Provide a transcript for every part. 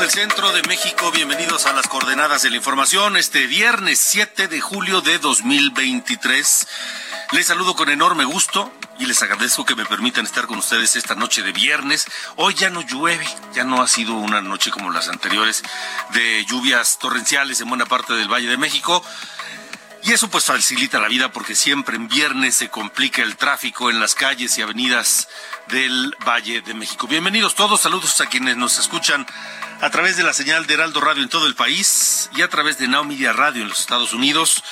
Del centro de México, bienvenidos a las coordenadas de la información. Este viernes 7 de julio de 2023. Les saludo con enorme gusto y les agradezco que me permitan estar con ustedes esta noche de viernes. Hoy ya no llueve, ya no ha sido una noche como las anteriores de lluvias torrenciales en buena parte del Valle de México. Y eso pues facilita la vida porque siempre en viernes se complica el tráfico en las calles y avenidas del Valle de México. Bienvenidos todos, saludos a quienes nos escuchan a través de la señal de Heraldo Radio en todo el país y a través de Now Media Radio en los Estados Unidos.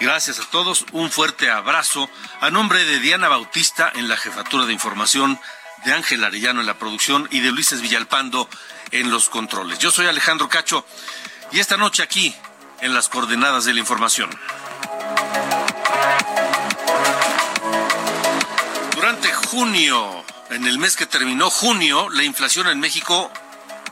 Gracias a todos, un fuerte abrazo a nombre de Diana Bautista en la jefatura de información, de Ángel Arellano en la producción y de Luises Villalpando en los controles. Yo soy Alejandro Cacho y esta noche aquí en las coordenadas de la información. Durante junio, en el mes que terminó junio, la inflación en México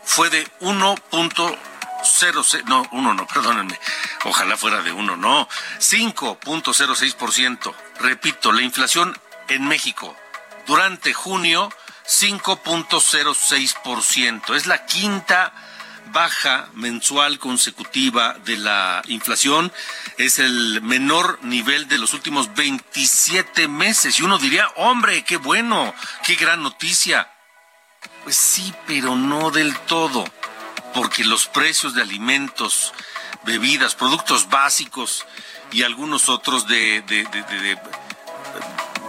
fue de 1.06, no, 1 no, perdónenme, ojalá fuera de 1, no, 5.06%. Repito, la inflación en México durante junio, 5.06%. Es la quinta baja mensual consecutiva de la inflación. Es el menor nivel de los últimos 27 meses. Y uno diría, hombre, qué bueno, qué gran noticia. Pues sí, pero no del todo, porque los precios de alimentos, bebidas, productos básicos y algunos otros de,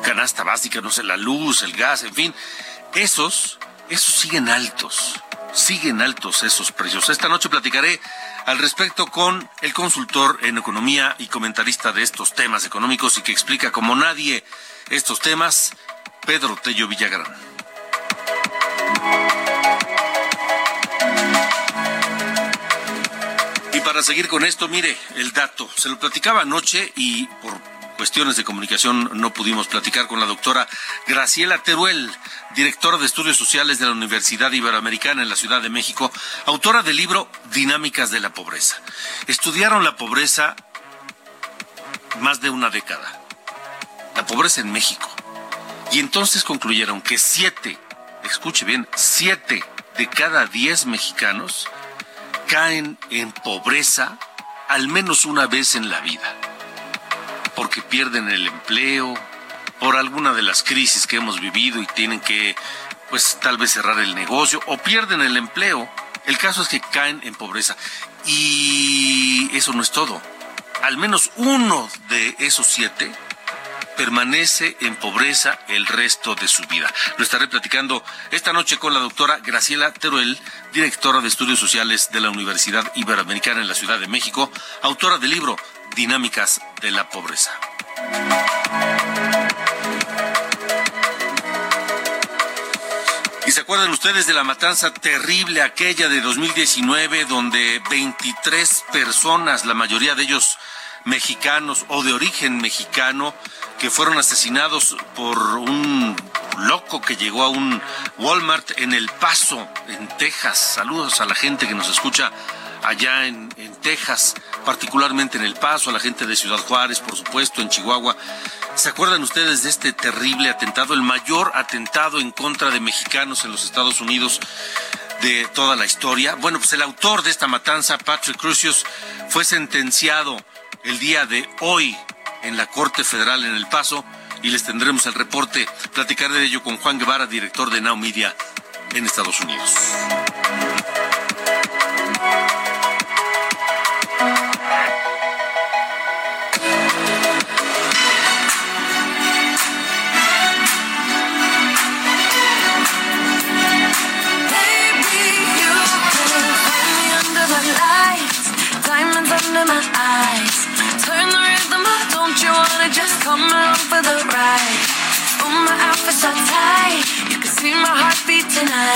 canasta básica, no sé, la luz, el gas, en fin, esos, esos siguen altos siguen altos esos precios. Esta noche platicaré al respecto con el consultor en economía y comentarista de estos temas económicos y que explica como nadie estos temas, Pedro Tello Villagrán. Y para seguir con esto, mire el dato. Se lo platicaba anoche y por cuestiones de comunicación no pudimos platicar con la doctora Graciela Teruel, directora de Estudios Sociales de la Universidad Iberoamericana en la Ciudad de México, autora del libro Dinámicas de la Pobreza. Estudiaron la pobreza más de una década, la pobreza en México, y entonces concluyeron que siete, escuche bien, siete de cada diez mexicanos caen en pobreza al menos una vez en la vida porque pierden el empleo, por alguna de las crisis que hemos vivido y tienen que, pues tal vez cerrar el negocio o pierden el empleo. El caso es que caen en pobreza. Y eso no es todo. Al menos uno de esos siete permanece en pobreza el resto de su vida. Lo estaré platicando esta noche con la doctora Graciela Teruel, directora de Estudios Sociales de la Universidad Iberoamericana en la Ciudad de México, autora del libro Dinámicas de la Pobreza. ¿Y se acuerdan ustedes de la matanza terrible aquella de 2019 donde 23 personas, la mayoría de ellos mexicanos o de origen mexicano, que fueron asesinados por un loco que llegó a un Walmart en El Paso, en Texas? Saludos a la gente que nos escucha allá en, en, Texas, particularmente en El Paso, a la gente de Ciudad Juárez, por supuesto, en Chihuahua. ¿Se acuerdan ustedes de este terrible atentado, el mayor atentado en contra de mexicanos en los Estados Unidos de toda la historia? Bueno, pues el autor de esta matanza, Patrick Crucius, fue sentenciado el día de hoy en la Corte Federal en El Paso y les tendremos el reporte. Platicaré de ello con Juan Guevara, director de Now Media en Estados Unidos.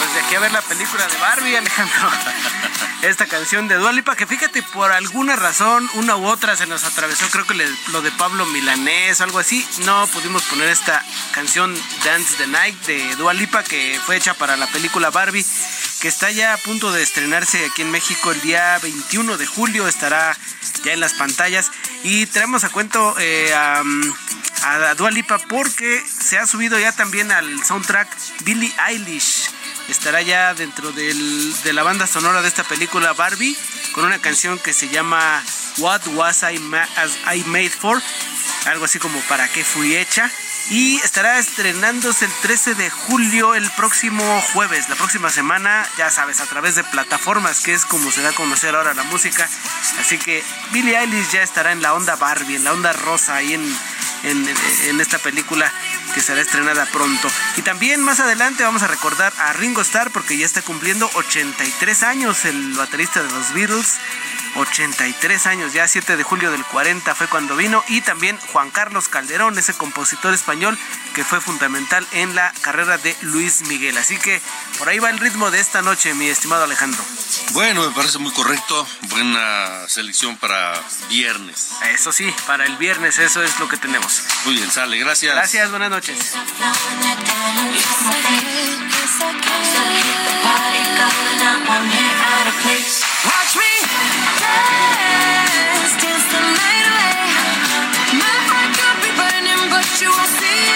Pues de aquí a ver la película de Barbie, Alejandro. Esta canción de Dualipa, que fíjate, por alguna razón, una u otra se nos atravesó, creo que lo de Pablo Milanés o algo así. No pudimos poner esta canción Dance the Night de Dualipa, que fue hecha para la película Barbie, que está ya a punto de estrenarse aquí en México el día 21 de julio. Estará ya en las pantallas. Y traemos a cuento eh, a, a Dua Lipa porque se ha subido ya también al soundtrack Billie Eilish. Estará ya dentro del- de la banda sonora de esta película Barbie con una canción que se llama What Was I, I Made For, algo así como para qué fui hecha. Y estará estrenándose el 13 de julio, el próximo jueves, la próxima semana, ya sabes, a través de plataformas, que es como se da a conocer ahora la música. Así que Billie Eilish ya estará en la onda Barbie, en la onda rosa, ahí en, en, en esta película que será estrenada pronto. Y también más adelante vamos a recordar a Ringo Starr porque ya está cumpliendo 83 años, el baterista de los Beatles. 83 años, ya 7 de julio del 40 fue cuando vino. Y también Juan Carlos Calderón, ese compositor español que fue fundamental en la carrera de Luis Miguel. Así que por ahí va el ritmo de esta noche, mi estimado Alejandro. Bueno, me parece muy correcto. Buena selección para viernes. Eso sí, para el viernes eso es lo que tenemos. Muy bien, sale. Gracias. Gracias, buenas noches. I can.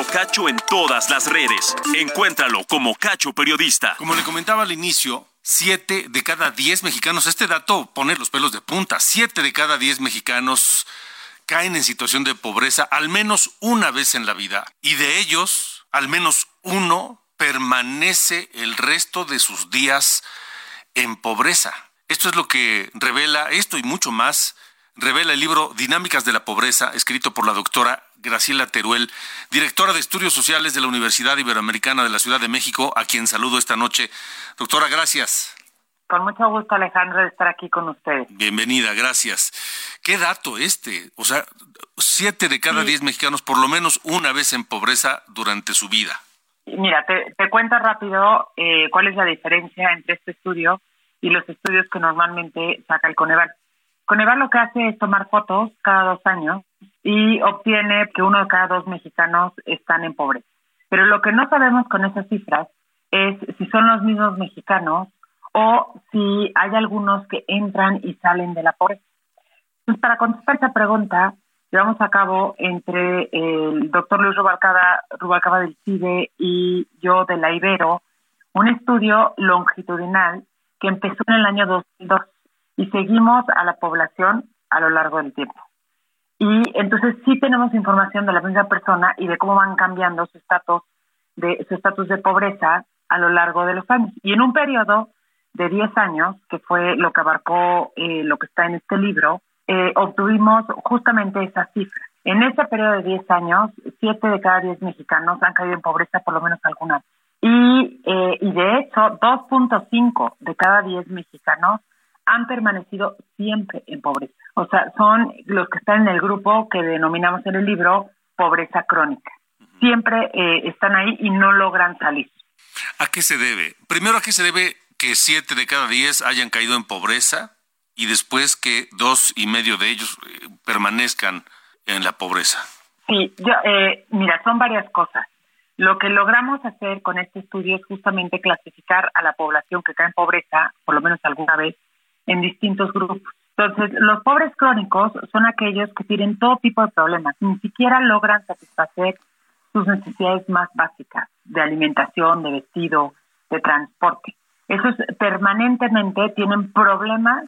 Cacho en todas las redes. Encuéntralo como Cacho Periodista. Como le comentaba al inicio, siete de cada diez mexicanos, este dato pone los pelos de punta, siete de cada diez mexicanos caen en situación de pobreza al menos una vez en la vida. Y de ellos, al menos uno permanece el resto de sus días en pobreza. Esto es lo que revela, esto y mucho más, revela el libro Dinámicas de la Pobreza, escrito por la doctora Graciela Teruel, directora de Estudios Sociales de la Universidad Iberoamericana de la Ciudad de México, a quien saludo esta noche. Doctora, gracias. Con mucho gusto, Alejandro, de estar aquí con ustedes. Bienvenida, gracias. ¿Qué dato este? O sea, siete de cada diez mexicanos por lo menos una vez en pobreza durante su vida. Mira, te, te cuento rápido eh, cuál es la diferencia entre este estudio y los estudios que normalmente saca el Coneval. Coneval lo que hace es tomar fotos cada dos años y obtiene que uno de cada dos mexicanos están en pobreza. Pero lo que no sabemos con esas cifras es si son los mismos mexicanos o si hay algunos que entran y salen de la pobreza. Entonces, para contestar esta pregunta, llevamos a cabo entre el doctor Luis Rubalcaba, Rubalcaba del CIDE y yo de la Ibero un estudio longitudinal que empezó en el año 2002 y seguimos a la población a lo largo del tiempo. Y entonces sí tenemos información de la misma persona y de cómo van cambiando su estatus de su estatus de pobreza a lo largo de los años. Y en un periodo de 10 años, que fue lo que abarcó eh, lo que está en este libro, eh, obtuvimos justamente esa cifra. En ese periodo de 10 años, 7 de cada 10 mexicanos han caído en pobreza por lo menos alguna vez. Y, eh, y de hecho, 2.5 de cada 10 mexicanos han permanecido siempre en pobreza. O sea, son los que están en el grupo que denominamos en el libro pobreza crónica. Siempre eh, están ahí y no logran salir. ¿A qué se debe? Primero, ¿a qué se debe que siete de cada diez hayan caído en pobreza y después que dos y medio de ellos eh, permanezcan en la pobreza? Sí, yo, eh, mira, son varias cosas. Lo que logramos hacer con este estudio es justamente clasificar a la población que cae en pobreza, por lo menos alguna vez, en distintos grupos. Entonces, los pobres crónicos son aquellos que tienen todo tipo de problemas, ni siquiera logran satisfacer sus necesidades más básicas de alimentación, de vestido, de transporte. esos permanentemente tienen problemas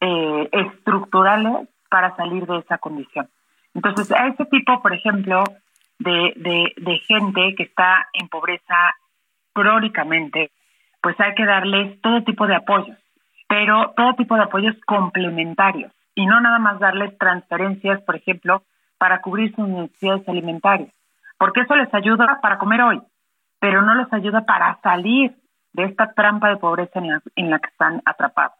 eh, estructurales para salir de esa condición. Entonces, a ese tipo, por ejemplo, de, de, gente que está en pobreza crónicamente, pues hay que darles todo tipo de apoyos, pero todo tipo de apoyos complementarios y no nada más darles transferencias, por ejemplo, para cubrir sus necesidades alimentarias, porque eso les ayuda para comer hoy, pero no les ayuda para salir de esta trampa de pobreza en la, en la que están atrapados.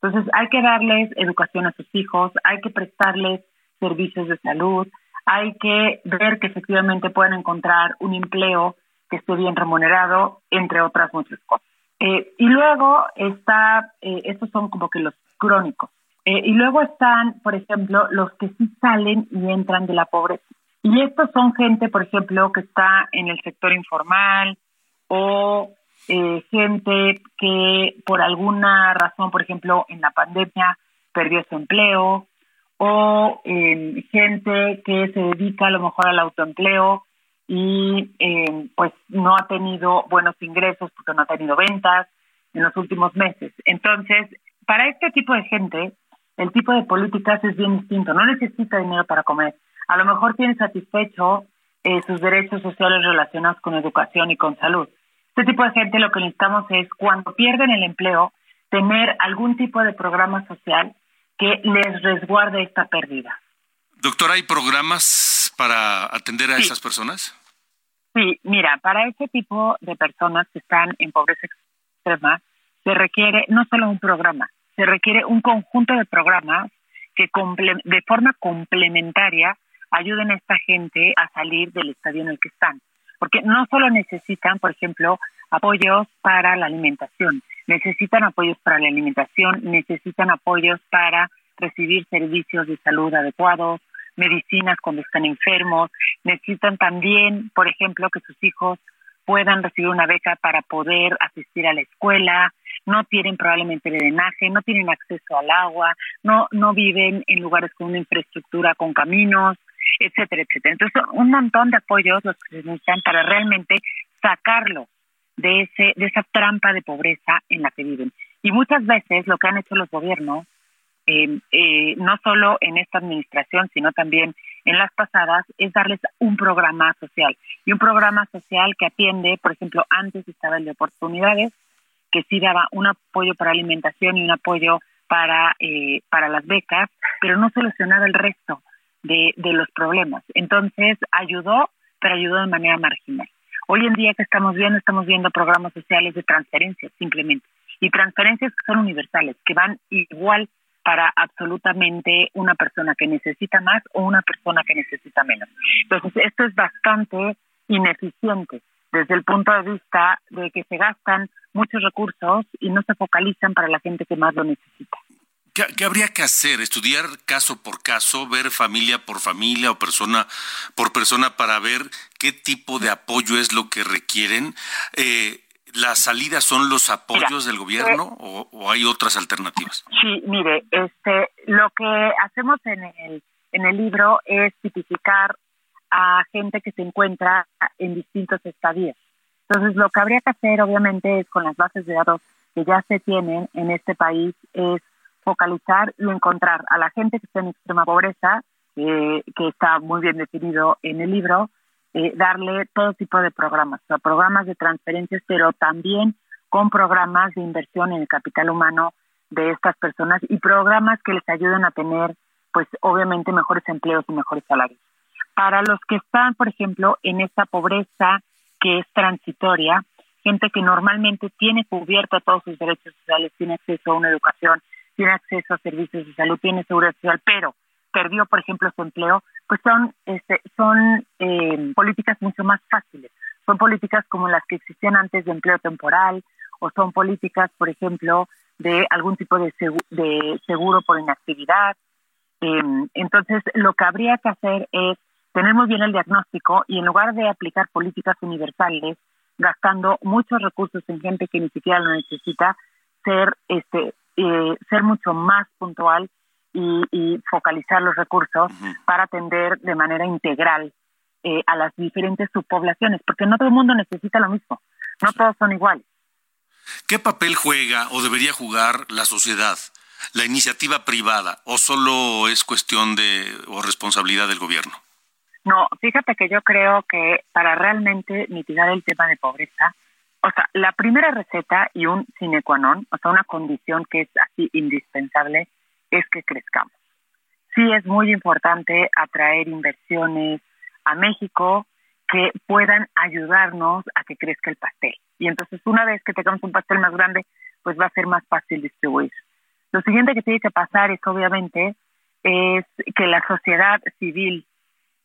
Entonces hay que darles educación a sus hijos, hay que prestarles servicios de salud, hay que ver que efectivamente pueden encontrar un empleo que esté bien remunerado, entre otras muchas cosas. Eh, y luego está, eh, estos son como que los crónicos. Eh, y luego están, por ejemplo, los que sí salen y entran de la pobreza. Y estos son gente, por ejemplo, que está en el sector informal o gente que por alguna razón, por ejemplo, en la pandemia perdió su empleo o eh, gente que se dedica a lo mejor al autoempleo y eh, pues no ha tenido buenos ingresos porque no ha tenido ventas en los últimos meses. Entonces, para este tipo de gente, el tipo de políticas es bien distinto. No necesita dinero para comer. A lo mejor tiene satisfecho eh, sus derechos sociales relacionados con educación y con salud. Este tipo de gente lo que necesitamos es, cuando pierden el empleo, tener algún tipo de programa social que les resguarde esta pérdida. Doctora, ¿hay programas para atender a esas personas? Sí, mira, para ese tipo de personas que están en pobreza extrema, se requiere no solo un programa, se requiere un conjunto de programas que de forma complementaria ayuden a esta gente a salir del estadio en el que están. Porque no solo necesitan, por ejemplo, apoyos para la alimentación, necesitan apoyos para la alimentación, necesitan apoyos para recibir servicios de salud adecuados, medicinas cuando están enfermos, necesitan también, por ejemplo, que sus hijos puedan recibir una beca para poder asistir a la escuela, no tienen probablemente drenaje, no tienen acceso al agua, no, no viven en lugares con una infraestructura con caminos, etcétera, etcétera. Entonces, un montón de apoyos los que se necesitan para realmente sacarlo de, ese, de esa trampa de pobreza en la que viven. Y muchas veces lo que han hecho los gobiernos, eh, eh, no solo en esta administración, sino también en las pasadas, es darles un programa social. Y un programa social que atiende, por ejemplo, antes estaba el de oportunidades, que sí daba un apoyo para alimentación y un apoyo para, eh, para las becas, pero no solucionaba el resto de, de los problemas. Entonces ayudó, pero ayudó de manera marginal. Hoy en día que estamos viendo, estamos viendo programas sociales de transferencias simplemente. Y transferencias que son universales, que van igual para absolutamente una persona que necesita más o una persona que necesita menos. Entonces, esto es bastante ineficiente desde el punto de vista de que se gastan muchos recursos y no se focalizan para la gente que más lo necesita. ¿Qué, habría que hacer? ¿Estudiar caso por caso, ver familia por familia o persona por persona para ver qué tipo de apoyo es lo que requieren? Eh, ¿Las salidas son los apoyos del gobierno eh, o, hay otras alternativas? Sí, mire, este, lo que hacemos en el, en el libro es tipificar a gente que se encuentra en distintos estadios. Entonces, lo que habría que hacer, obviamente, es con las bases de datos que ya se tienen en este país, es focalizar y encontrar a la gente que está en extrema pobreza, eh, que está muy bien definido en el libro, eh, darle todo tipo de programas, o programas de transferencias, pero también con programas de inversión en el capital humano de estas personas y programas que les ayuden a tener, pues obviamente, mejores empleos y mejores salarios. Para los que están, por ejemplo, en esta pobreza que es transitoria, gente que normalmente tiene cubierto todos sus derechos sociales, tiene acceso a una educación, tiene acceso a servicios de salud, tiene seguridad social, pero perdió, por ejemplo, su empleo, pues son, este, son eh, políticas mucho más fáciles. Son políticas como las que existían antes de empleo temporal o son políticas, por ejemplo, de algún tipo de, seguro, por inactividad. Em, entonces, lo que habría que hacer es tener muy bien el diagnóstico y en lugar de aplicar políticas universales, gastando muchos recursos en gente que ni siquiera lo necesita, ser este eh, ser mucho más puntual y, focalizar los recursos para atender de manera integral eh, a las diferentes subpoblaciones, porque no todo el mundo necesita lo mismo, no todos son iguales. ¿Qué papel juega o debería jugar la sociedad, la iniciativa privada, o solo es cuestión de o responsabilidad del gobierno? No, fíjate que yo creo que para realmente mitigar el tema de pobreza, o sea, la primera receta y un sine qua non, o sea, una condición que es así indispensable, es que crezcamos. Sí es muy importante atraer inversiones a México que puedan ayudarnos a que crezca el pastel. Y entonces una vez que tengamos un pastel más grande, pues va a ser más fácil distribuir. Lo siguiente que tiene que pasar es obviamente es que la sociedad civil,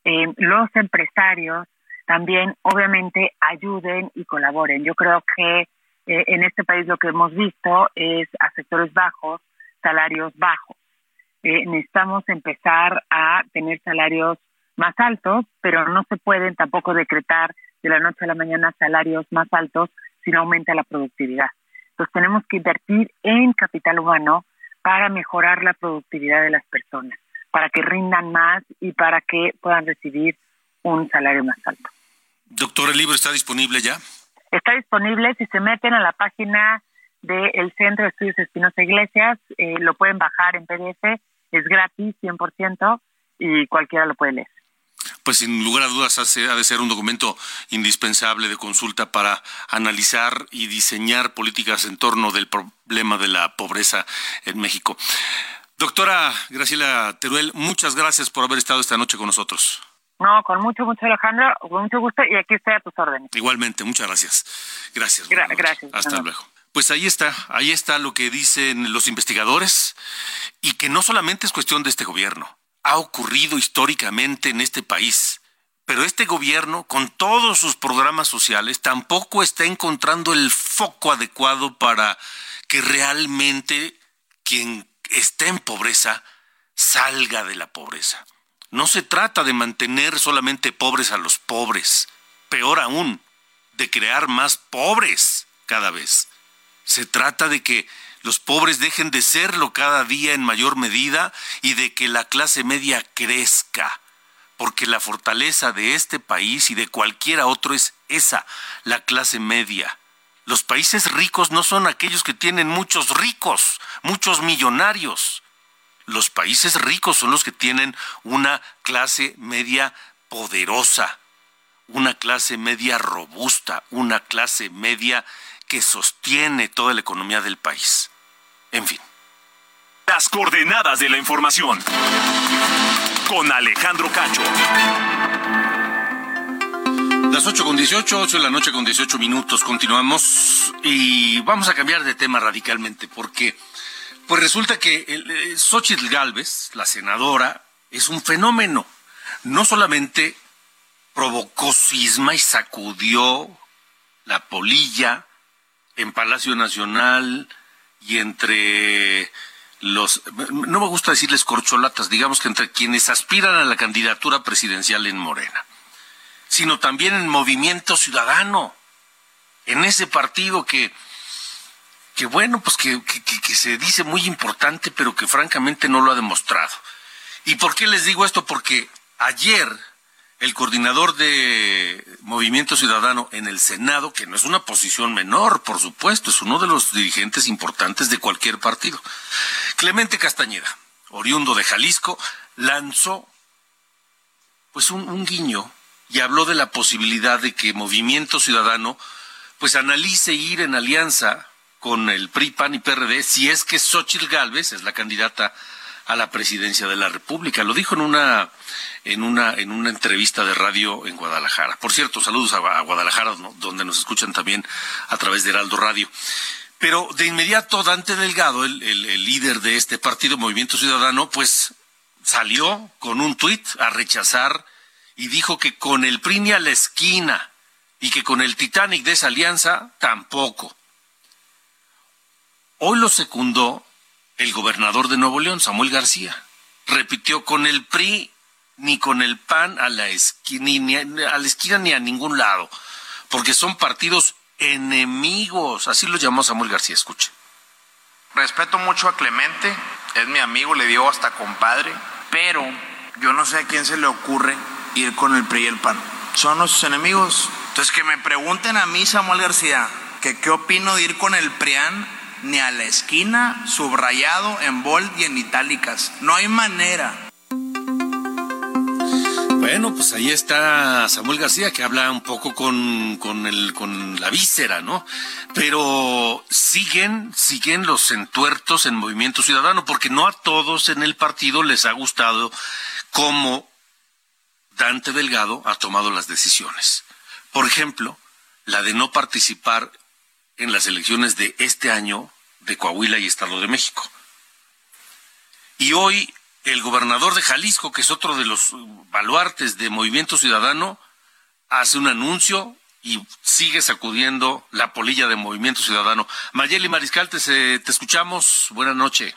eh, los empresarios, también obviamente ayuden y colaboren. Yo creo que eh, en este país lo que hemos visto es a sectores bajos, salarios bajos. Eh, necesitamos empezar a tener salarios más altos, pero no se pueden tampoco decretar de la noche a la mañana salarios más altos si no aumenta la productividad. Entonces tenemos que invertir en capital humano para mejorar la productividad de las personas, para que rindan más y para que puedan recibir un salario más alto. Doctor, ¿el libro está disponible ya? Está disponible si se meten a la página del Centro de Estudios Espinosa Iglesias, eh, lo pueden bajar en PDF, es gratis 100% y cualquiera lo puede leer. Pues sin lugar a dudas ha de ser un documento indispensable de consulta para analizar y diseñar políticas en torno del problema de la pobreza en México. Doctora Graciela Teruel, muchas gracias por haber estado esta noche con nosotros. No, con mucho, mucho Alejandro, con mucho gusto y aquí estoy a tus órdenes. Igualmente, muchas gracias. Gracias. gracias. Hasta luego. Pues ahí está, ahí está lo que dicen los investigadores y que no solamente es cuestión de este gobierno, ha ocurrido históricamente en este país. Pero este gobierno, con todos sus programas sociales, tampoco está encontrando el foco adecuado para que realmente quien está en pobreza salga de la pobreza. No se trata de mantener solamente pobres a los pobres, peor aún, de crear más pobres cada vez. Se trata de que los pobres dejen de serlo cada día en mayor medida y de que la clase media crezca, porque la fortaleza de este país y de cualquiera otro es esa, la clase media. Los países ricos no son aquellos que tienen muchos ricos, muchos millonarios. Los países ricos son los que tienen una clase media poderosa, una clase media robusta, una clase media que sostiene toda la economía del país. En fin. Las coordenadas de la información. Con Alejandro Cacho. Las 8 con 18, 8 de la noche con 18 minutos. Continuamos y vamos a cambiar de tema radicalmente porque pues resulta que el, eh, Xochitl Galvez, la senadora, es un fenómeno. No solamente provocó cisma y sacudió la polilla en Palacio Nacional y entre los, no me gusta decirles corcholatas, digamos que entre quienes aspiran a la candidatura presidencial en Morena, sino también en Movimiento Ciudadano, en ese partido que que bueno, pues que, que, se dice muy importante, pero que francamente no lo ha demostrado. ¿Y por qué les digo esto? Porque ayer el coordinador de Movimiento Ciudadano en el Senado, que no es una posición menor, por supuesto, es uno de los dirigentes importantes de cualquier partido, Clemente Castañeda, oriundo de Jalisco, lanzó pues un, guiño y habló de la posibilidad de que Movimiento Ciudadano pues analice ir en alianza con el PRI, PAN y PRD si es que Xochitl Gálvez es la candidata a la presidencia de la República. Lo dijo en una en una en una entrevista de radio en Guadalajara. Por cierto, saludos a, Guadalajara, donde nos escuchan también a través de Heraldo Radio. Pero de inmediato Dante Delgado, el, el líder de este partido Movimiento Ciudadano, pues salió con un tuit a rechazar y dijo que con el PRI ni a la esquina y que con el Titanic de esa alianza tampoco. Hoy lo secundó el gobernador de Nuevo León, Samuel García. Repitió con el PRI ni con el PAN a la esquina ni, a, la esquina ni a ningún lado, porque son partidos enemigos, así lo llamó Samuel García, escuche. Respeto mucho a Clemente, es mi amigo, le dio hasta compadre, pero yo no sé a quién se le ocurre ir con el PRI y el PAN. Son nuestros enemigos. Entonces que me pregunten a mí, Samuel García, que qué opino de ir con el PRIAN ni a la esquina, subrayado en bold y en itálicas. No hay manera. Bueno, pues ahí está Samuel García que habla un poco con, con, el, con la víscera, ¿no? Pero siguen, siguen los entuertos en Movimiento Ciudadano, porque no a todos en el partido les ha gustado cómo Dante Delgado ha tomado las decisiones. Por ejemplo, la de no participar en las elecciones de este año de Coahuila y Estado de México. Y hoy el gobernador de Jalisco, que es otro de los baluartes de Movimiento Ciudadano, hace un anuncio y sigue sacudiendo la polilla de Movimiento Ciudadano. Mayeli Mariscal, te, escuchamos. Buenas noches.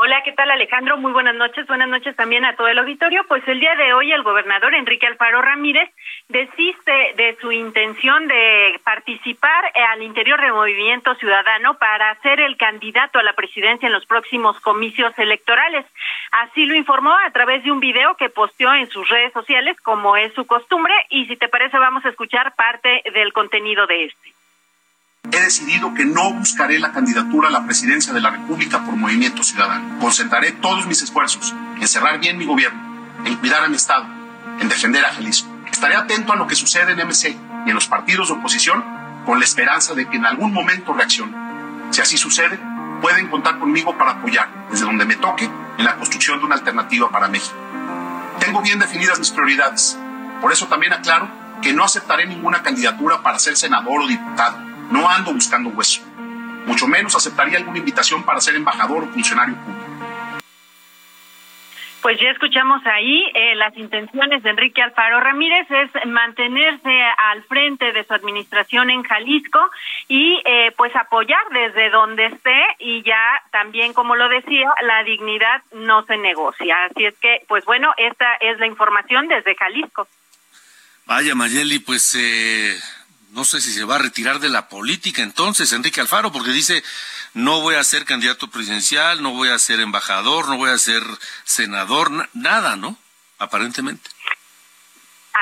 Hola, ¿qué tal Alejandro? Muy buenas noches. Buenas noches también a todo el auditorio. Pues el día de hoy el gobernador Enrique Alfaro Ramírez desiste de su intención de participar al interior del movimiento ciudadano para ser el candidato a la presidencia en los próximos comicios electorales. Así lo informó a través de un video que posteó en sus redes sociales, como es su costumbre, y si te parece vamos a escuchar parte del contenido de este he decidido que no buscaré la candidatura a la presidencia de la República por Movimiento Ciudadano. Concentraré todos mis esfuerzos en cerrar bien mi gobierno, en cuidar a mi Estado, en defender a Jalisco. Estaré atento a lo que sucede en MC y en los partidos de oposición con la esperanza de que en algún momento reaccione. Si así sucede, pueden contar conmigo para apoyar, desde donde me toque, en la construcción de una alternativa para México. Tengo bien definidas mis prioridades. Por eso también aclaro que no aceptaré ninguna candidatura para ser senador o diputado no ando buscando hueso. Mucho menos aceptaría alguna invitación para ser embajador o funcionario público. Pues ya escuchamos ahí eh, las intenciones de Enrique Alfaro Ramírez es mantenerse al frente de su administración en Jalisco y eh, pues apoyar desde donde esté y ya también como lo decía la dignidad no se negocia así es que pues bueno esta es la información desde Jalisco. Vaya Mayeli pues eh, no sé si se va a retirar de la política entonces Enrique Alfaro, porque dice, no voy a ser candidato presidencial, no voy a ser embajador, no voy a ser senador, nada, ¿no? Aparentemente.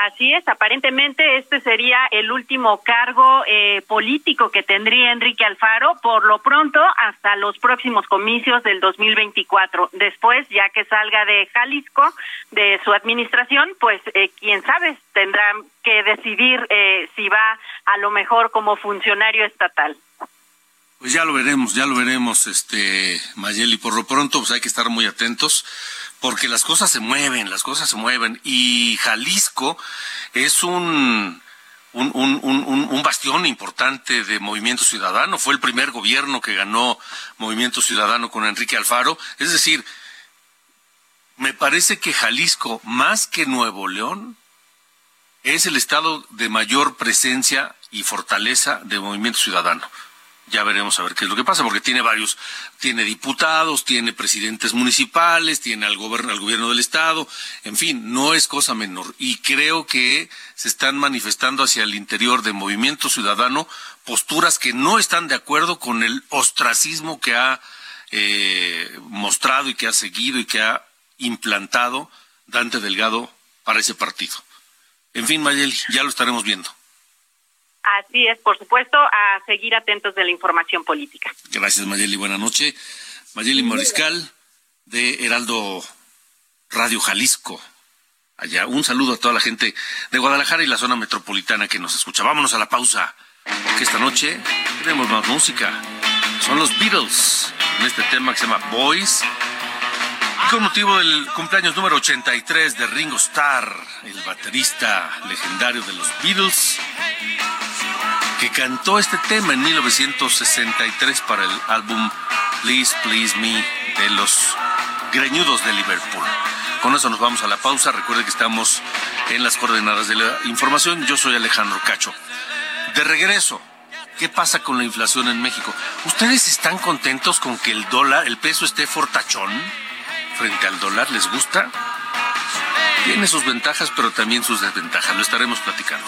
Así es, aparentemente este sería el último cargo eh, político que tendría Enrique Alfaro, por lo pronto hasta los próximos comicios del 2024. Después, ya que salga de Jalisco, de su administración, pues eh, quién sabe, tendrá que decidir eh, si va a lo mejor como funcionario estatal. Pues ya lo veremos, ya lo veremos, este Mayeli. Por lo pronto, pues hay que estar muy atentos porque las cosas se mueven, las cosas se mueven. Y Jalisco es un, un, un, un, bastión importante de Movimiento Ciudadano. Fue el primer gobierno que ganó Movimiento Ciudadano con Enrique Alfaro. Es decir, me parece que Jalisco, más que Nuevo León, es el estado de mayor presencia y fortaleza de Movimiento Ciudadano ya veremos a ver qué es lo que pasa, porque tiene varios, tiene diputados, tiene presidentes municipales, tiene al, gobierno, al gobierno del estado, en fin, no es cosa menor. Y creo que se están manifestando hacia el interior de Movimiento Ciudadano posturas que no están de acuerdo con el ostracismo que ha eh, mostrado y que ha seguido y que ha implantado Dante Delgado para ese partido. En fin, Mayeli, ya lo estaremos viendo. Así es, por supuesto, a seguir atentos de la información política. Gracias, Mayeli. Buenas noches. Mayeli Moriscal, de Heraldo Radio Jalisco. Allá, un saludo a toda la gente de Guadalajara y la zona metropolitana que nos escucha. Vámonos a la pausa, porque esta noche tenemos más música. Son los Beatles, en este tema que se llama Boys. Y con motivo del cumpleaños número 83 de Ringo Starr, el baterista legendario de los Beatles, que cantó este tema en 1963 para el álbum Please Please Me de los Greñudos de Liverpool. Con eso nos vamos a la pausa. Recuerde que estamos en las coordenadas de la información. Yo soy Alejandro Cacho. De regreso, ¿qué pasa con la inflación en México? ¿Ustedes están contentos con que el dólar, el peso esté fortachón frente al dólar? ¿Les gusta? Tiene sus ventajas, pero también sus desventajas. Lo estaremos platicando.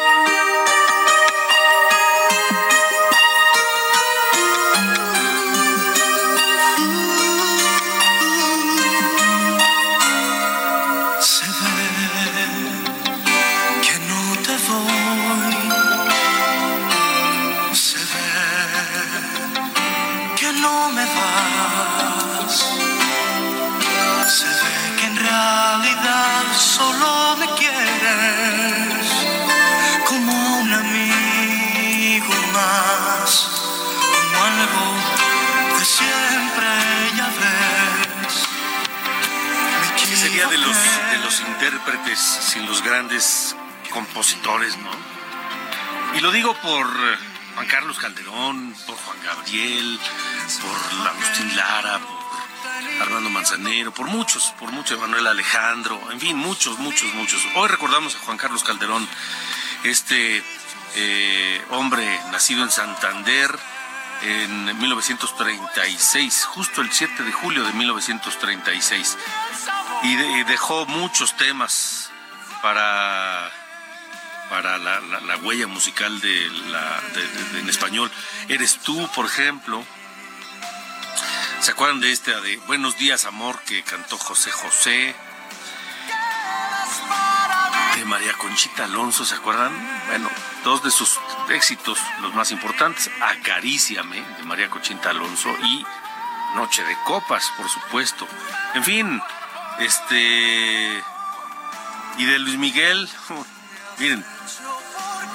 Realidad solo me quieres como un amigo más, como algo de siempre ya ves. Me ¿Qué sería de los, de los intérpretes sin los grandes compositores, no? Y lo digo por Juan Carlos Calderón, por Juan Gabriel, por Agustín Lara, por Armando Manzanero, por muchos, por muchos, Manuel Alejandro, en fin, muchos, muchos, muchos. Hoy recordamos a Juan Carlos Calderón, este eh, hombre nacido en Santander en 1936, justo el 7 de julio de 1936 y, de- y dejó muchos temas para para la, la- la huella musical de la en español. Eres tú por ejemplo se acuerdan de este de Buenos días amor que cantó José José de María Conchita Alonso se acuerdan bueno dos de sus éxitos los más importantes Acaríciame de María Conchita Alonso y Noche de Copas, por supuesto. En fin, este. Y de Luis Miguel, miren,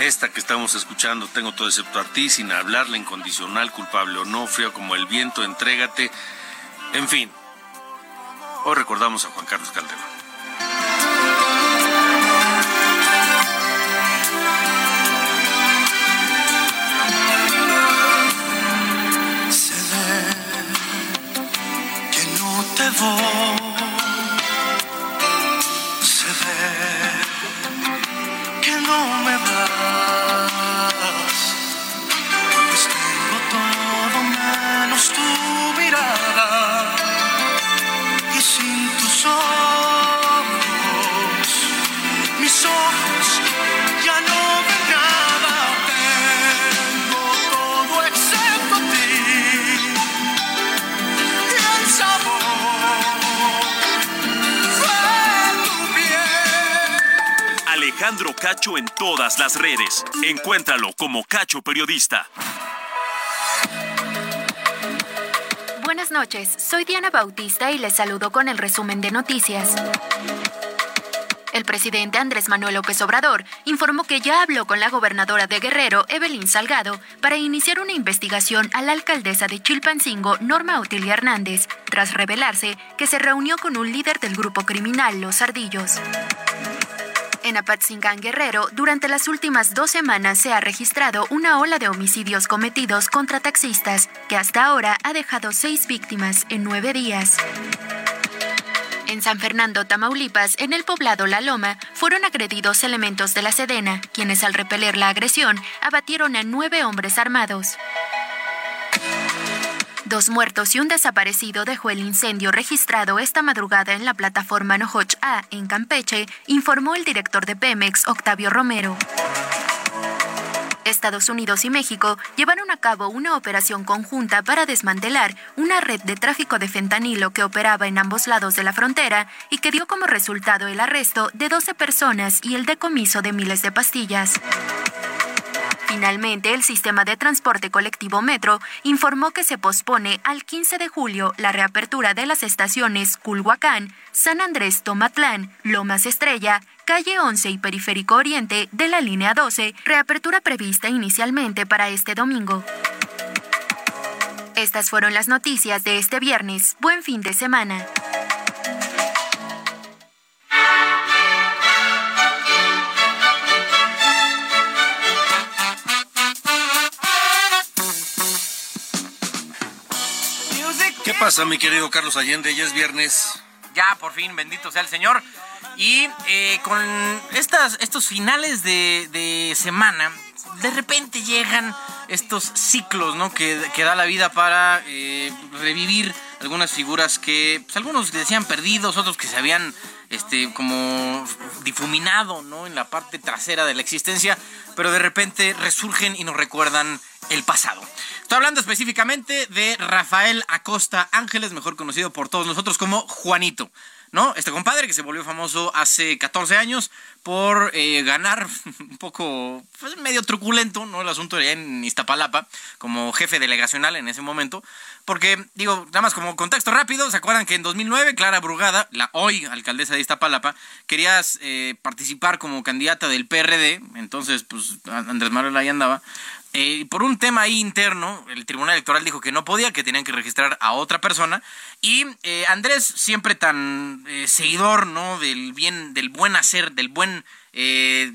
esta que estamos escuchando, tengo todo excepto a ti, sin hablarle incondicional, culpable o no, frío como el viento, entrégate. En fin, hoy recordamos a Juan Carlos Calderón. En todas las redes. Encuéntralo como Cacho Periodista. Buenas noches, soy Diana Bautista y les saludo con el resumen de noticias. El presidente Andrés Manuel López Obrador informó que ya habló con la gobernadora de Guerrero, Evelyn Salgado, para iniciar una investigación a la alcaldesa de Chilpancingo, Norma Otilia Hernández, tras revelarse que se reunió con un líder del grupo criminal Los Ardillos. En Apatzingán Guerrero, durante las últimas dos semanas se ha registrado una ola de homicidios cometidos contra taxistas, que hasta ahora ha dejado seis víctimas en nueve días. En San Fernando, Tamaulipas, en el poblado La Loma, fueron agredidos elementos de la Sedena, quienes al repeler la agresión abatieron a nueve hombres armados. Dos muertos y un desaparecido dejó el incendio registrado esta madrugada en la plataforma Nohoch A, en Campeche, informó el director de Pemex, Octavio Romero. Estados Unidos y México llevaron a cabo una operación conjunta para desmantelar una red de tráfico de fentanilo que operaba en ambos lados de la frontera y que dio como resultado el arresto de 12 personas y el decomiso de miles de pastillas. Finalmente, el sistema de transporte colectivo Metro informó que se pospone al 15 de julio la reapertura de las estaciones Culhuacán, San Andrés Tomatlán, Lomas Estrella, Calle 11 y Periférico Oriente de la línea 12, reapertura prevista inicialmente para este domingo. Estas fueron las noticias de este viernes. Buen fin de semana. Pasa, mi querido Carlos Allende? Ya es viernes. Ya, por fin, bendito sea el Señor. Y eh, con estas, estos finales de, semana, de repente llegan estos ciclos ¿no? que, que da la vida para eh, revivir algunas figuras que pues, algunos decían perdidos, otros que se habían este, como difuminado ¿no? en la parte trasera de la existencia, pero de repente resurgen y nos recuerdan el pasado. Estoy hablando específicamente de Rafael Acosta Ángeles, mejor conocido por todos nosotros como Juanito. ¿no? Este compadre que se volvió famoso hace 14 años por eh, ganar un poco, pues, medio truculento, ¿no? El asunto en Iztapalapa, como jefe delegacional en ese momento. Porque, digo, nada más como contexto rápido, ¿se acuerdan que en 2009 Clara Brugada, la hoy alcaldesa de Iztapalapa, quería eh, participar como candidata del PRD? Entonces, pues Andrés Manuel ahí andaba. Eh, por un tema ahí interno, el Tribunal Electoral dijo que no podía, que tenían que registrar a otra persona. Y eh, Andrés, siempre tan eh, seguidor, ¿no? Del bien, del buen hacer, del buen eh,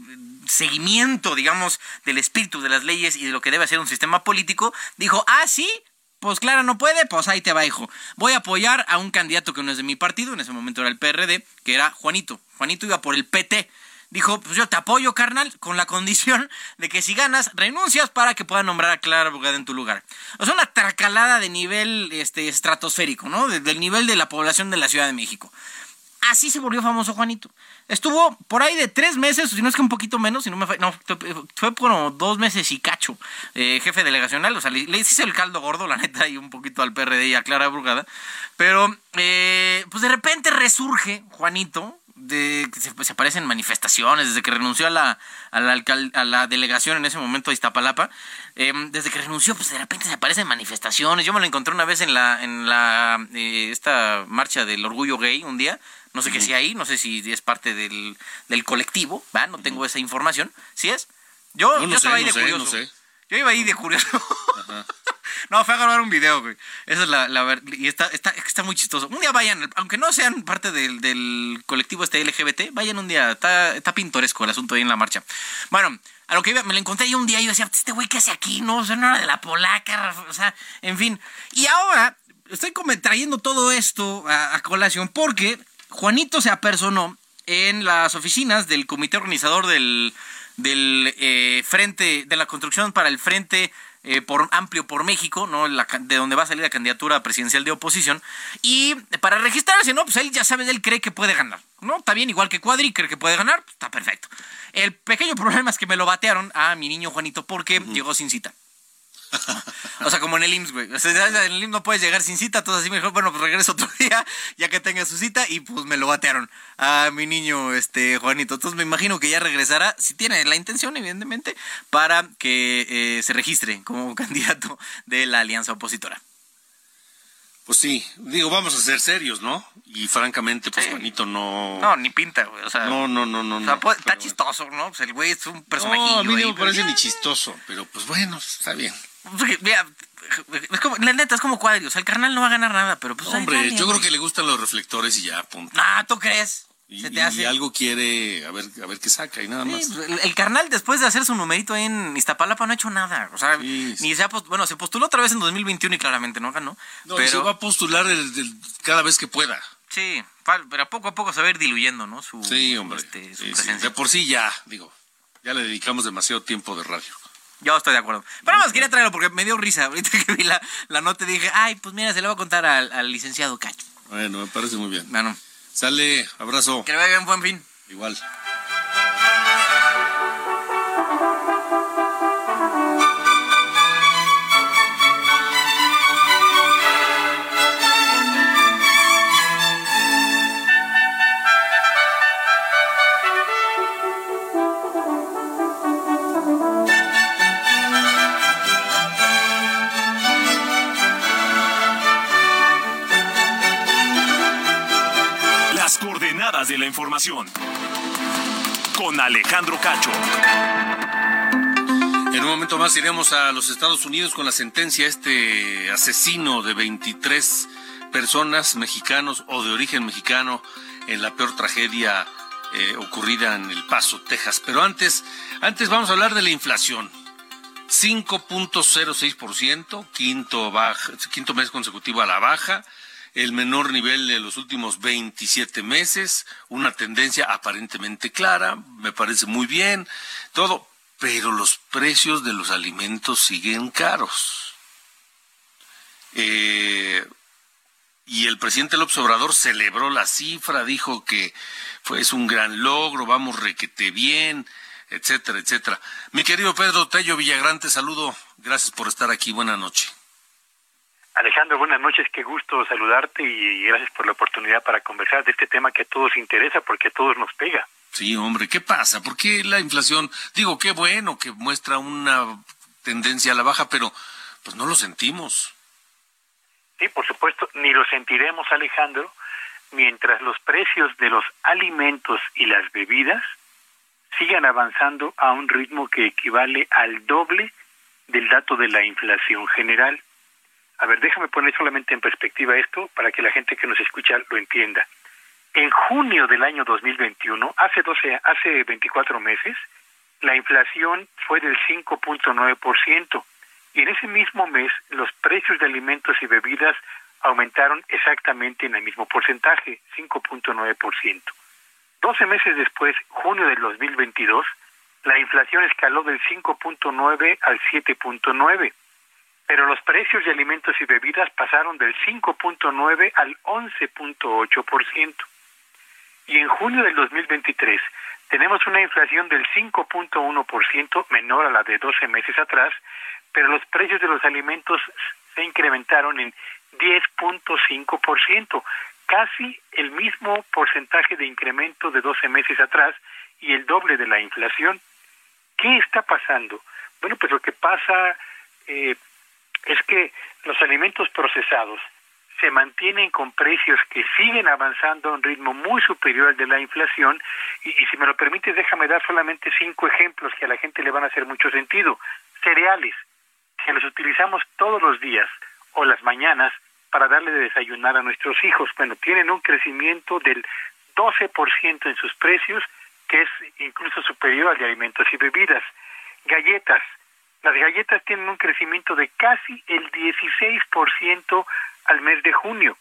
seguimiento, digamos, del espíritu de las leyes y de lo que debe ser un sistema político, dijo, ah, sí, pues Clara no puede, pues ahí te va, hijo. Voy a apoyar a un candidato que no es de mi partido, en ese momento era el PRD, que era Juanito. Juanito iba por el PT dijo, pues yo te apoyo, carnal, con la condición de que si ganas, renuncias para que pueda nombrar a Clara Brugada en tu lugar. O sea, una tracalada de nivel este, estratosférico, ¿no? Del nivel de la población de la Ciudad de México. Así se volvió famoso Juanito. Estuvo por ahí de tres meses, si no es que un poquito menos, si no me no, fue como dos meses y cacho, eh, jefe delegacional, o sea, le, le hice el caldo gordo, la neta, y un poquito al PRD y a Clara Brugada, pero eh, pues de repente resurge Juanito, de que se, se, aparecen manifestaciones, desde que renunció a la, a la, a la delegación en ese momento de Iztapalapa, eh, desde que renunció, pues de repente se aparecen manifestaciones. Yo me lo encontré una vez en la, en la eh, esta marcha del orgullo gay un día. No sé uh -huh. qué sea ahí, no sé si es parte del, del colectivo, ¿va? No tengo uh -huh. esa información. ¿Sí es? Yo, no, no yo estaba ahí de no curioso. Sé. Yo iba ahí de curioso. No, fue a grabar un video, güey. Esa es la, la y está, está, está muy chistoso. Un día vayan, aunque no sean parte del, del colectivo este LGBT, vayan un día. Está, está pintoresco el asunto ahí en la marcha. Bueno, a lo que iba, me lo encontré yo un día y yo decía, este güey, ¿qué hace aquí? No, o sea, no era de la polaca, o sea, en fin. Y ahora estoy como trayendo todo esto a, a colación porque Juanito se apersonó en las oficinas del comité organizador del, del eh, frente, de la construcción para el frente eh, por amplio por México, ¿no? La, de donde va a salir la candidatura presidencial de oposición. Y para registrarse, ¿no? Pues él ya sabe, él cree que puede ganar, ¿no? Está bien, igual que Cuadri, cree que puede ganar, pues, está perfecto. El pequeño problema es que me lo batearon a mi niño Juanito porque uh -huh. llegó sin cita. o sea, como en el IMSS, güey. O sea, en el IMSS no puedes llegar sin cita, todo así me dijo, bueno, pues regreso otro día, ya que tenga su cita, y pues me lo batearon a mi niño, este, Juanito. Entonces me imagino que ya regresará, si tiene la intención, evidentemente, para que eh, se registre como candidato de la alianza opositora. Pues sí, digo, vamos a ser serios, ¿no? Y francamente, pues sí. Juanito no. No, ni pinta, güey. O sea, no, no, no, no. O sea, pues, está chistoso, ¿no? Pues el güey es un personaje. No, a mí no me parece ni chistoso, pero pues bueno, está bien. Mira, es como, la neta, es como cuadri. O sea, el carnal no va a ganar nada, pero pues. Hombre, yo creo que le gustan los reflectores y ya, punto. Ah, ¿tú crees? Y, Se te hace. y algo quiere, a ver, a ver qué saca y nada más. Sí, el, el, carnal, después de hacer su numerito ahí en Iztapalapa, no ha hecho nada. O sea, sí, ni se ha bueno, se postuló otra vez en 2021 y claramente no ganó. No, pero se va a postular el, el, cada vez que pueda. Sí, pero poco a poco se va a ir diluyendo, ¿no? Su, sí, hombre. Este, su sí, De por sí ya, digo, ya le dedicamos demasiado tiempo de radio. Yo estoy de acuerdo. Pero más, quería traerlo porque me dio risa. Ahorita que vi la, la nota dije, ay, pues mira, se le va a contar al, al licenciado Cacho. Bueno, me parece muy bien. Bueno. Sale, abrazo. Que le vaya un buen fin. Igual. De la información. Con Alejandro Cacho. En un momento más iremos a los Estados Unidos con la sentencia este asesino de 23 personas mexicanos o de origen mexicano en la peor tragedia eh, ocurrida en El Paso, Texas. Pero antes, antes vamos a hablar de la inflación. 5.06%, quinto, quinto mes consecutivo a la baja el menor nivel de los últimos 27 meses, una tendencia aparentemente clara, me parece muy bien, todo, pero los precios de los alimentos siguen caros. Eh, y el presidente López Obrador celebró la cifra, dijo que fue es un gran logro, vamos requete bien, etcétera, etcétera. Mi querido Pedro Tello Villagrán, te saludo, gracias por estar aquí, buena noche. Alejandro, buenas noches, qué gusto saludarte y gracias por la oportunidad para conversar de este tema que a todos interesa porque a todos nos pega. Sí, hombre, ¿qué pasa? ¿Por qué la inflación? Digo, qué bueno que muestra una tendencia a la baja, pero pues no lo sentimos. Sí, por supuesto, ni lo sentiremos, Alejandro, mientras los precios de los alimentos y las bebidas sigan avanzando a un ritmo que equivale al doble del dato de la inflación general. A ver, déjame poner solamente en perspectiva esto para que la gente que nos escucha lo entienda. En junio del año 2021, hace 12, hace 24 meses, la inflación fue del 5.9% y en ese mismo mes los precios de alimentos y bebidas aumentaron exactamente en el mismo porcentaje, 5.9%. 12 meses después, junio del 2022, la inflación escaló del 5.9 al 7.9 pero los precios de alimentos y bebidas pasaron del 5.9 al 11.8%. Y en junio del 2023 tenemos una inflación del 5.1% menor a la de 12 meses atrás, pero los precios de los alimentos se incrementaron en 10.5%, casi el mismo porcentaje de incremento de 12 meses atrás y el doble de la inflación. ¿Qué está pasando? Bueno, pues lo que pasa eh, es que los alimentos procesados se mantienen con precios que siguen avanzando a un ritmo muy superior al de la inflación y, si me lo permite déjame dar solamente cinco ejemplos que a la gente le van a hacer mucho sentido. Cereales, que los utilizamos todos los días o las mañanas para darle de desayunar a nuestros hijos. Bueno, tienen un crecimiento del 12% en sus precios, que es incluso superior al de alimentos y bebidas. Galletas, las galletas tienen un crecimiento de casi el 16% al mes de junio.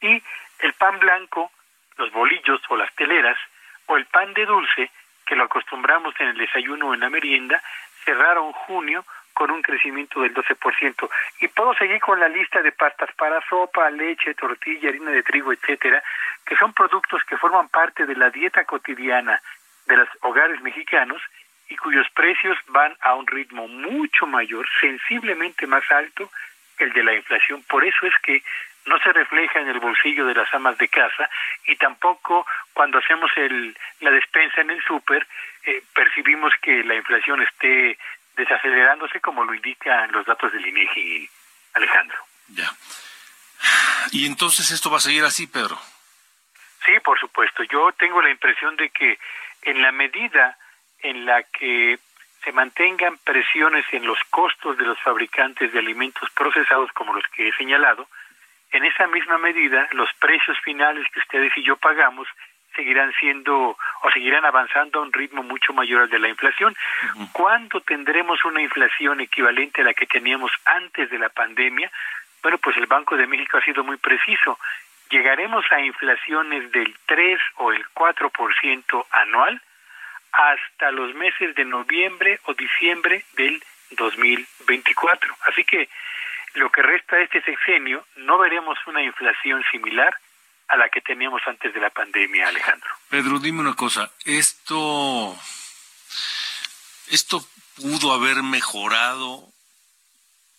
Y el pan blanco, los bolillos o las teleras, o el pan de dulce, que lo acostumbramos en el desayuno o en la merienda, cerraron junio con un crecimiento del 12%. Y puedo seguir con la lista de pastas para sopa, leche, tortilla, harina de trigo, etcétera, que son productos que forman parte de la dieta cotidiana de los hogares mexicanos y cuyos precios van a un ritmo mucho mayor, sensiblemente más alto que el de la inflación. Por eso es que no se refleja en el bolsillo de las amas de casa y tampoco cuando hacemos el, la despensa en el súper eh, percibimos que la inflación esté desacelerándose como lo indican los datos del INEGI, Alejandro. Ya. Y entonces esto va a seguir así, Pedro. Sí, por supuesto. Yo tengo la impresión de que en la medida en la que se mantengan presiones en los costos de los fabricantes de alimentos procesados como los que he señalado, en esa misma medida los precios finales que ustedes y yo pagamos seguirán siendo o seguirán avanzando a un ritmo mucho mayor al de la inflación. ¿Cuándo tendremos una inflación equivalente a la que teníamos antes de la pandemia? Bueno, pues el Banco de México ha sido muy preciso. llegaremos a inflaciones del 3 o el 4% anual hasta los meses de noviembre o diciembre del 2024. Así que lo que resta de este sexenio no veremos una inflación similar a la que teníamos antes de la pandemia, Alejandro. Pedro, dime una cosa, esto esto pudo haber mejorado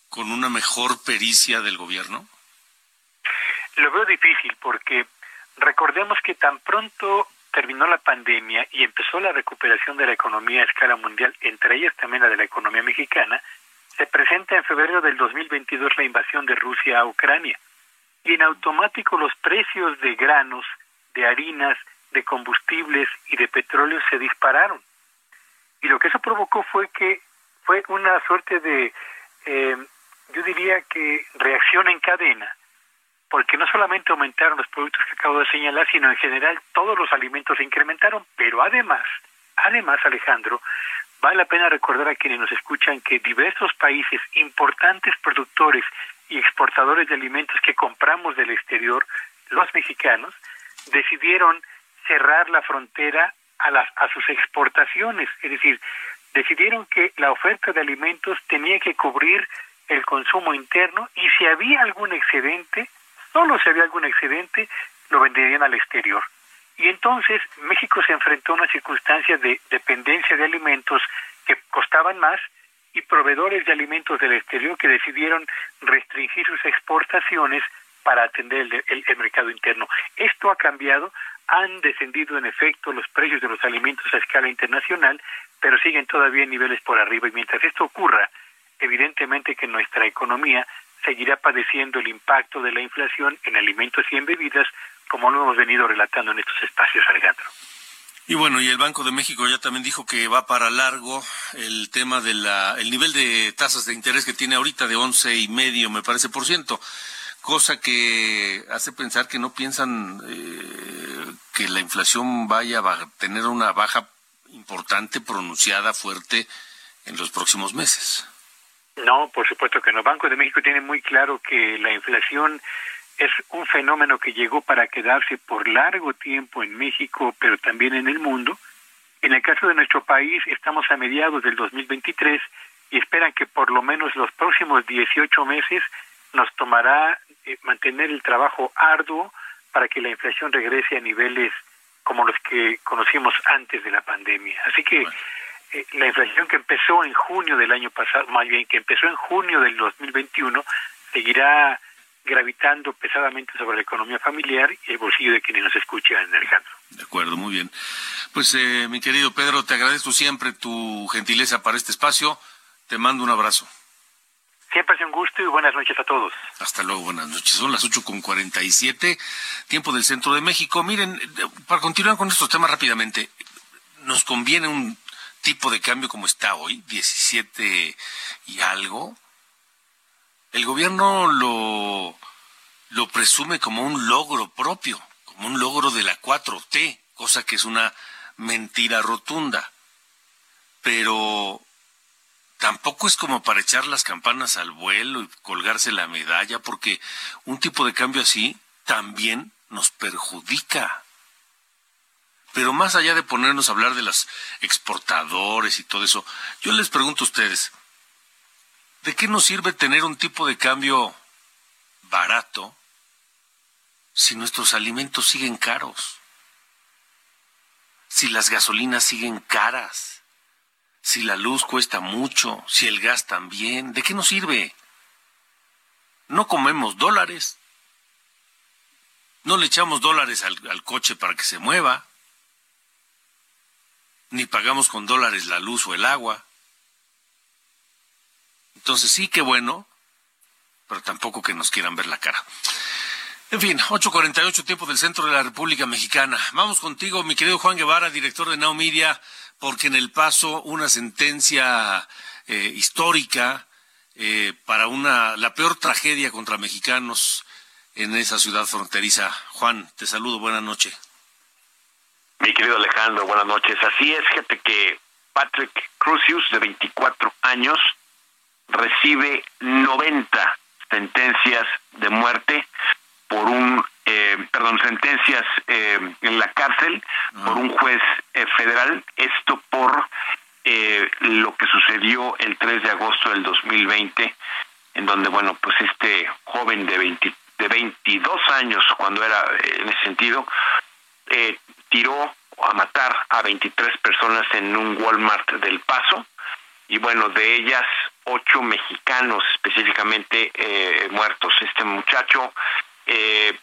con una mejor pericia del gobierno. Lo veo difícil porque recordemos que tan pronto terminó la pandemia y empezó la recuperación de la economía a escala mundial, entre ellas también la de la economía mexicana, se presenta en febrero del 2022 la invasión de Rusia a Ucrania y en automático los precios de granos, de harinas, de combustibles y de petróleo se dispararon. Y lo que eso provocó fue que fue una suerte de, eh, yo diría que reacción en cadena, porque no solamente aumentaron los productos que acabo de señalar, sino en general todos los alimentos se incrementaron, pero además, además Alejandro, vale la pena recordar a quienes nos escuchan que diversos países importantes productores y exportadores de alimentos que compramos del exterior, los mexicanos, decidieron cerrar la frontera a, las, a sus exportaciones, es decir, decidieron que la oferta de alimentos tenía que cubrir el consumo interno y si había algún excedente, solo si había algún excedente, lo venderían al exterior. Y entonces México se enfrentó a una circunstancia de dependencia de alimentos que costaban más y proveedores de alimentos del exterior que decidieron restringir sus exportaciones para atender el, el, mercado interno. Esto ha cambiado, han descendido en efecto los precios de los alimentos a escala internacional, pero siguen todavía en niveles por arriba. Y mientras esto ocurra, evidentemente que nuestra economía seguirá padeciendo el impacto de la inflación en alimentos y en bebidas, como lo hemos venido relatando en estos espacios, Alejandro. Y bueno, y el Banco de México ya también dijo que va para largo el tema de la, el nivel de tasas de interés que tiene ahorita de once y medio, me parece, por ciento, cosa que hace pensar que no piensan eh, que la inflación vaya a tener una baja importante, pronunciada, fuerte en los próximos meses. No, por supuesto que no. Banco de México tiene muy claro que la inflación es un fenómeno que llegó para quedarse por largo tiempo en México, pero también en el mundo. En el caso de nuestro país, estamos a mediados del 2023 y esperan que por lo menos los próximos 18 meses nos tomará eh, mantener el trabajo arduo para que la inflación regrese a niveles como los que conocimos antes de la pandemia. Así que eh, la inflación que empezó en junio del año pasado, más bien que empezó en junio del 2021, seguirá gravitando pesadamente sobre la economía familiar y el bolsillo de quienes nos escuchan, Alejandro. De acuerdo, muy bien. Pues eh, mi querido Pedro, te agradezco siempre tu gentileza para este espacio. Te mando un abrazo. Siempre es un gusto y buenas noches a todos. Hasta luego, buenas noches. Son las ocho con cuarenta y siete, tiempo del centro de México. Miren, para continuar con estos temas rápidamente, nos conviene un tipo de cambio como está hoy, 17 y algo, el gobierno lo, lo presume como un logro propio, como un logro de la 4T, cosa que es una mentira rotunda. Pero tampoco es como para echar las campanas al vuelo y colgarse la medalla, porque un tipo de cambio así también nos perjudica. Pero más allá de ponernos a hablar de los exportadores y todo eso, yo les pregunto a ustedes, ¿De qué nos sirve tener un tipo de cambio barato si nuestros alimentos siguen caros? Si las gasolinas siguen caras, si la luz cuesta mucho, si el gas también, ¿de qué nos sirve? No comemos dólares, no le echamos dólares al, al coche para que se mueva, ni pagamos con dólares la luz o el agua. Entonces sí, qué bueno, pero tampoco que nos quieran ver la cara. En fin, 8.48 tiempo del centro de la República Mexicana. Vamos contigo, mi querido Juan Guevara, director de Now Media, porque en el paso una sentencia eh, histórica eh, para una la peor tragedia contra mexicanos en esa ciudad fronteriza. Juan, te saludo, buenas noches. Mi querido Alejandro, buenas noches. Así es, gente que Patrick Crucius, de 24 años, recibe 90 sentencias de muerte por un eh, perdón, sentencias en la cárcel por un juez federal, esto por lo que sucedió el 3 de agosto del 2020, en donde, bueno, pues este joven de 20, de 22 años, cuando era en ese sentido, tiró a matar a 23 personas en un Walmart del Paso, y bueno, de ellas ocho mexicanos específicamente eh, muertos. Este muchacho eh,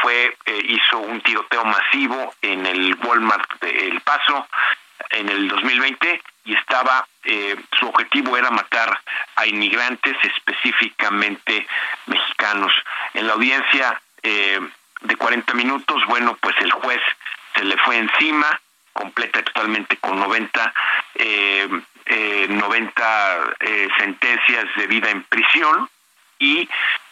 fue eh, hizo un tiroteo masivo en el Walmart de El Paso en el 2020 y estaba su objetivo era matar a inmigrantes específicamente mexicanos. En la audiencia de 40 minutos, bueno, pues el juez se le fue encima completa totalmente con 90 eh, eh, 90 eh, sentencias de vida en prisión y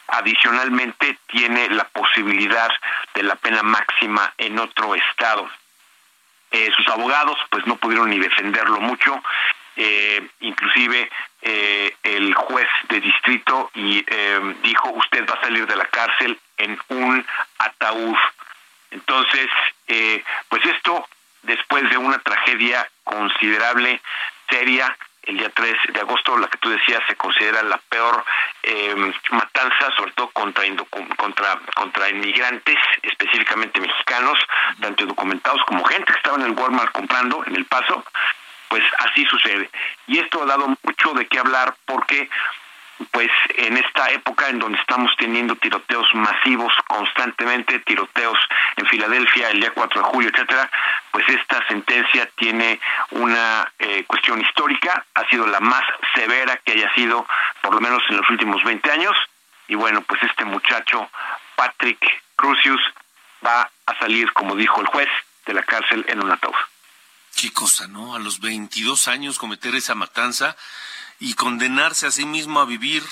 adicionalmente tiene la posibilidad de la pena máxima en otro estado. Eh, sus abogados pues no pudieron ni defenderlo mucho, eh, inclusive eh, el juez de distrito y dijo usted va a salir de la cárcel en un ataúd. Entonces, eh, pues esto después de una tragedia considerable seria el día 3 de agosto, la que tú decías, se considera la peor eh, matanza, sobre todo contra, contra, contra inmigrantes, específicamente mexicanos, tanto documentados como gente que estaba en el Walmart comprando en El Paso, pues así sucede. Y esto ha dado mucho de qué hablar porque pues en esta época en donde estamos teniendo tiroteos masivos constantemente, tiroteos en Filadelfia el día 4 de julio, etcétera, pues esta sentencia tiene una eh, cuestión histórica, ha sido la más severa que haya sido por lo menos en los últimos 20 años y bueno, pues este muchacho Patrick Crucius va a salir, como dijo el juez, de la cárcel en un ataúd. Qué cosa, ¿no? A los 22 años cometer esa matanza y condenarse a sí mismo a vivir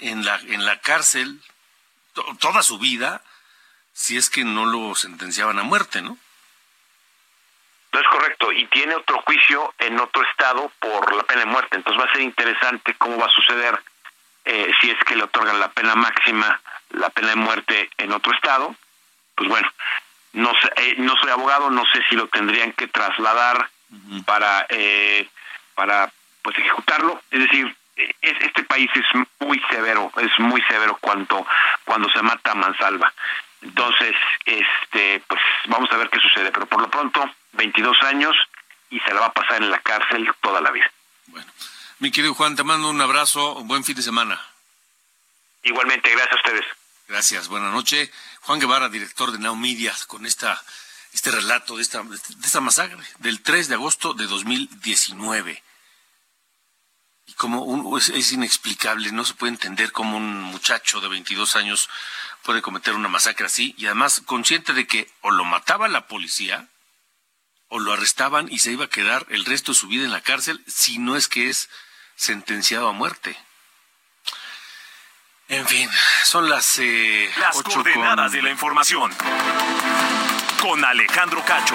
en la, en la cárcel toda su vida si es que no lo sentenciaban a muerte, ¿no? No es correcto, y tiene otro juicio en otro estado por la pena de muerte, entonces va a ser interesante cómo va a suceder eh, si es que le otorgan la pena máxima, la pena de muerte en otro estado, pues bueno, no sé, eh, no soy abogado, no sé si lo tendrían que trasladar para eh, para pues ejecutarlo, es decir, es, este país es muy severo, es muy severo cuando cuando se mata a mansalva. Entonces, este, pues vamos a ver qué sucede, pero por lo pronto 22 años y se la va a pasar en la cárcel toda la vida. Bueno, mi querido Juan, te mando un abrazo, un buen fin de semana. Igualmente, gracias a ustedes. Gracias, buenas noches. Juan Guevara, director de Now Media, con esta este relato de esta, de esta masacre del 3 de agosto de 2019 y como un, es, es, inexplicable, no se puede entender cómo un muchacho de 22 años puede cometer una masacre así y además consciente de que o lo mataba la policía o lo arrestaban y se iba a quedar el resto de su vida en la cárcel si no es que es sentenciado a muerte. En fin, son las eh, las coordenadas con... de la información con Alejandro Cacho.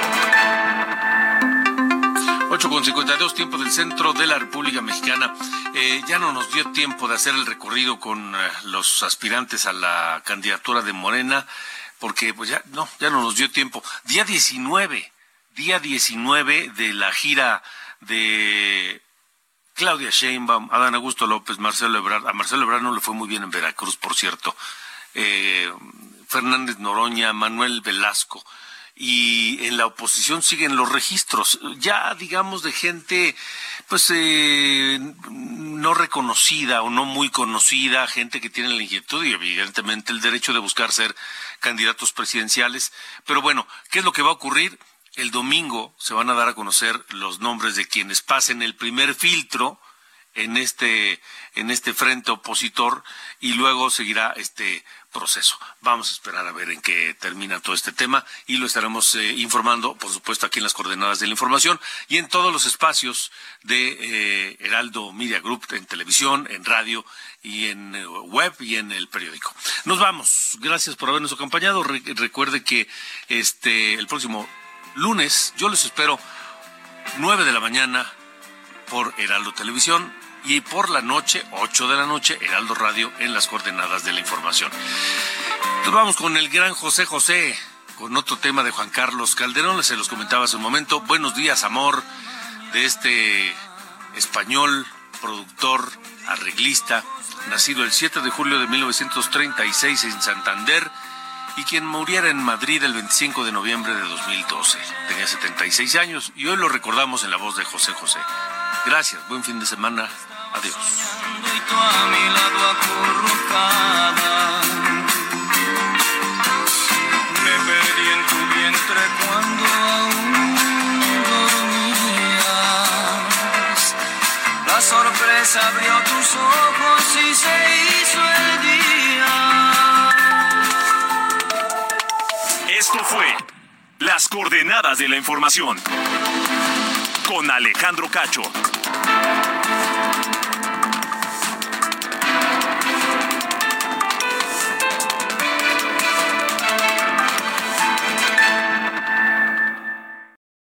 8 con 52 tiempo del centro de la República Mexicana. Eh, ya no nos dio tiempo de hacer el recorrido con eh, los aspirantes a la candidatura de Morena, porque pues ya no, ya no nos dio tiempo. Día 19, día 19 de la gira de Claudia Sheinbaum, Adán Augusto López, Marcelo Ebrard. A Marcelo Ebrard no le fue muy bien en Veracruz, por cierto. Eh, Fernández Noroña, Manuel Velasco y en la oposición siguen los registros, ya digamos de gente pues eh, no reconocida o no muy conocida, gente que tiene la inquietud y evidentemente el derecho de buscar ser candidatos presidenciales. Pero bueno, ¿qué es lo que va a ocurrir? El domingo se van a dar a conocer los nombres de quienes pasen el primer filtro en este en este frente opositor y luego seguirá este proceso. Vamos a esperar a ver en qué termina todo este tema y lo estaremos eh, informando, por supuesto, aquí en las coordenadas de la información y en todos los espacios de eh, Heraldo Media Group, en televisión, en radio y en eh, web y en el periódico. Nos vamos. Gracias por habernos acompañado. Re recuerde que este el próximo lunes yo les espero nueve de la mañana por Heraldo Televisión y por la noche, 8 de la noche, Heraldo Radio en las coordenadas de la información. Nos vamos con el gran José José, con otro tema de Juan Carlos Calderón, se los comentaba hace un momento. Buenos días, amor, de este español, productor, arreglista, nacido el 7 de julio de 1936 en Santander y quien muriera en Madrid el 25 de noviembre de 2012. Tenía 76 años y hoy lo recordamos en la voz de José José. Gracias, buen fin de semana, adiós. Me perdí en tu vientre cuando aún dormías. La sorpresa abrió tus ojos y se hizo el día. Esto fue Las coordenadas de la información con Alejandro Cacho.